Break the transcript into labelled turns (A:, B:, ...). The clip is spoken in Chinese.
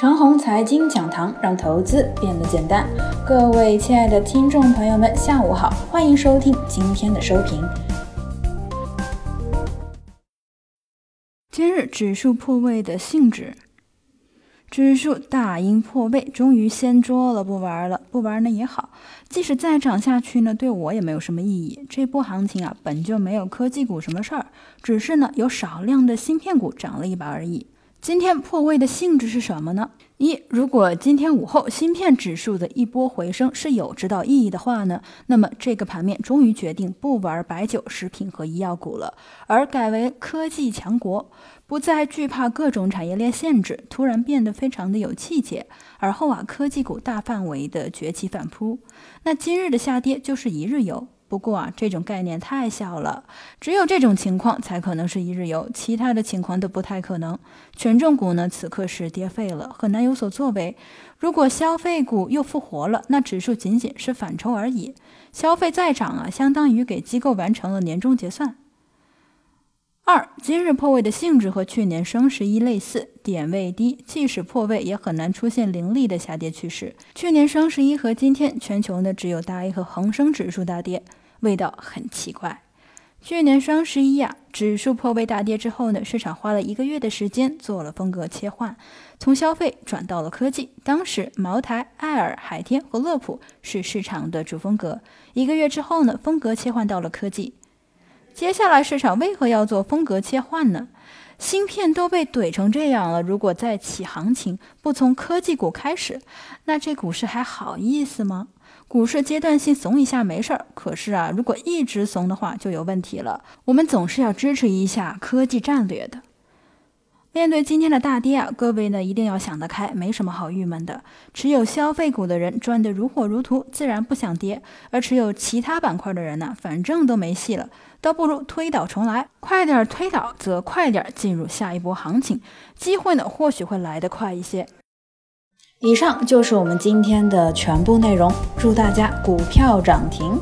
A: 长虹财经讲堂，让投资变得简单。各位亲爱的听众朋友们，下午好，欢迎收听今天的收评。今日指数破位的性质，指数大阴破位，终于掀桌了，不玩了，不玩呢也好，即使再涨下去呢，对我也没有什么意义。这波行情啊，本就没有科技股什么事儿，只是呢有少量的芯片股涨了一把而已。今天破位的性质是什么呢？一，如果今天午后芯片指数的一波回升是有指导意义的话呢，那么这个盘面终于决定不玩白酒、食品和医药股了，而改为科技强国，不再惧怕各种产业链限制，突然变得非常的有气节。而后啊，科技股大范围的崛起反扑，那今日的下跌就是一日游。不过啊，这种概念太小了，只有这种情况才可能是一日游，其他的情况都不太可能。权重股呢，此刻是跌废了，很难有所作为。如果消费股又复活了，那指数仅仅是反抽而已。消费再涨啊，相当于给机构完成了年终结算。二，今日破位的性质和去年双十一类似，点位低，即使破位也很难出现凌厉的下跌趋势。去年双十一和今天，全球呢只有大 A 和恒生指数大跌。味道很奇怪。去年双十一呀，指数破位大跌之后呢，市场花了一个月的时间做了风格切换，从消费转到了科技。当时茅台、爱尔、海天和乐普是市场的主风格。一个月之后呢，风格切换到了科技。接下来市场为何要做风格切换呢？芯片都被怼成这样了，如果再起行情不从科技股开始，那这股市还好意思吗？股市阶段性怂一下没事儿，可是啊，如果一直怂的话就有问题了。我们总是要支持一下科技战略的。面对今天的大跌啊，各位呢一定要想得开，没什么好郁闷的。持有消费股的人赚得如火如荼，自然不想跌；而持有其他板块的人呢，反正都没戏了，倒不如推倒重来，快点推倒，则快点进入下一波行情，机会呢或许会来得快一些。以上就是我们今天的全部内容，祝大家股票涨停。